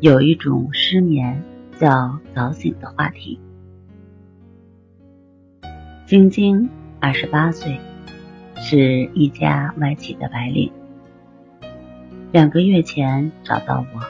有一种失眠叫早醒的话题。晶晶二十八岁，是一家外企的白领。两个月前找到我，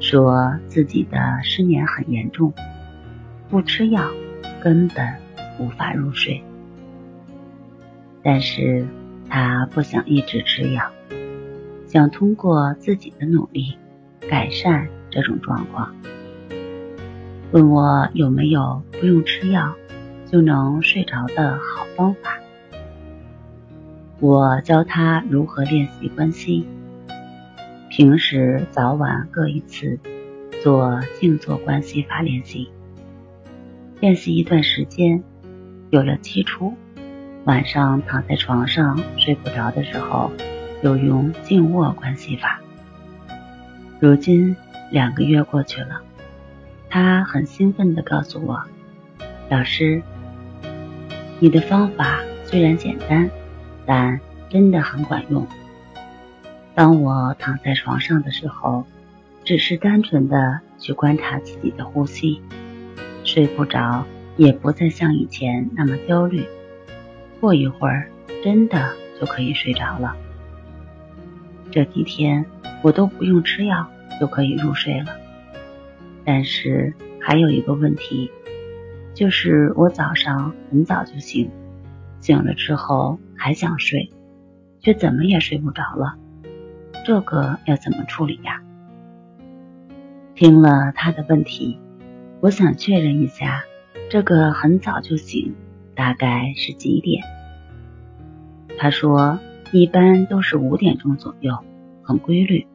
说自己的失眠很严重，不吃药根本无法入睡。但是他不想一直吃药。想通过自己的努力改善这种状况，问我有没有不用吃药就能睡着的好方法。我教他如何练习关心，平时早晚各一次做静坐关系法练习，练习一段时间，有了基础，晚上躺在床上睡不着的时候。就用静卧关系法。如今两个月过去了，他很兴奋地告诉我：“老师，你的方法虽然简单，但真的很管用。当我躺在床上的时候，只是单纯的去观察自己的呼吸，睡不着，也不再像以前那么焦虑。过一会儿，真的就可以睡着了。”这几天我都不用吃药就可以入睡了，但是还有一个问题，就是我早上很早就醒，醒了之后还想睡，却怎么也睡不着了。这个要怎么处理呀？听了他的问题，我想确认一下，这个很早就醒大概是几点？他说。一般都是五点钟左右，很规律。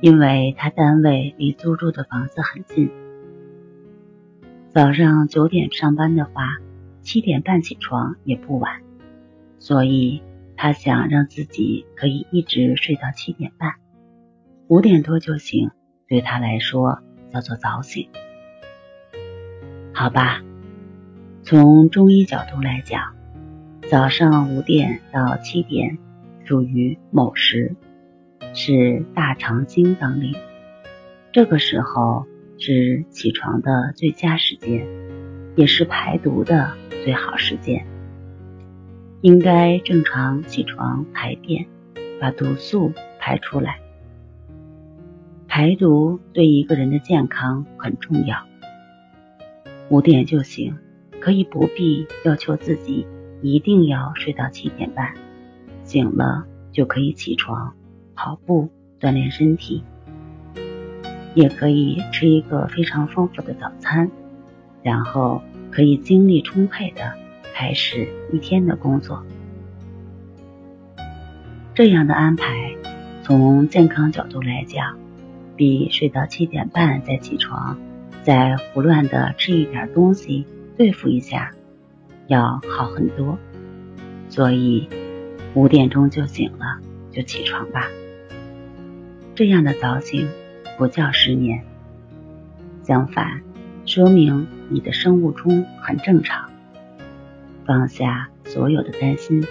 因为他单位离租住的房子很近，早上九点上班的话，七点半起床也不晚，所以他想让自己可以一直睡到七点半，五点多就醒，对他来说叫做早醒。好吧，从中医角度来讲。早上五点到七点属于卯时，是大肠经当令，这个时候是起床的最佳时间，也是排毒的最好时间。应该正常起床排便，把毒素排出来。排毒对一个人的健康很重要。五点就醒，可以不必要求自己。一定要睡到七点半，醒了就可以起床跑步锻炼身体，也可以吃一个非常丰富的早餐，然后可以精力充沛的开始一天的工作。这样的安排，从健康角度来讲，比睡到七点半再起床，再胡乱的吃一点东西对付一下。要好很多，所以五点钟就醒了，就起床吧。这样的早醒不叫失眠，相反，说明你的生物钟很正常。放下所有的担心，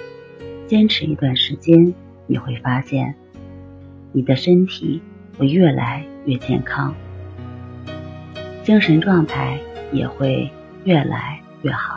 坚持一段时间，你会发现你的身体会越来越健康，精神状态也会越来越好。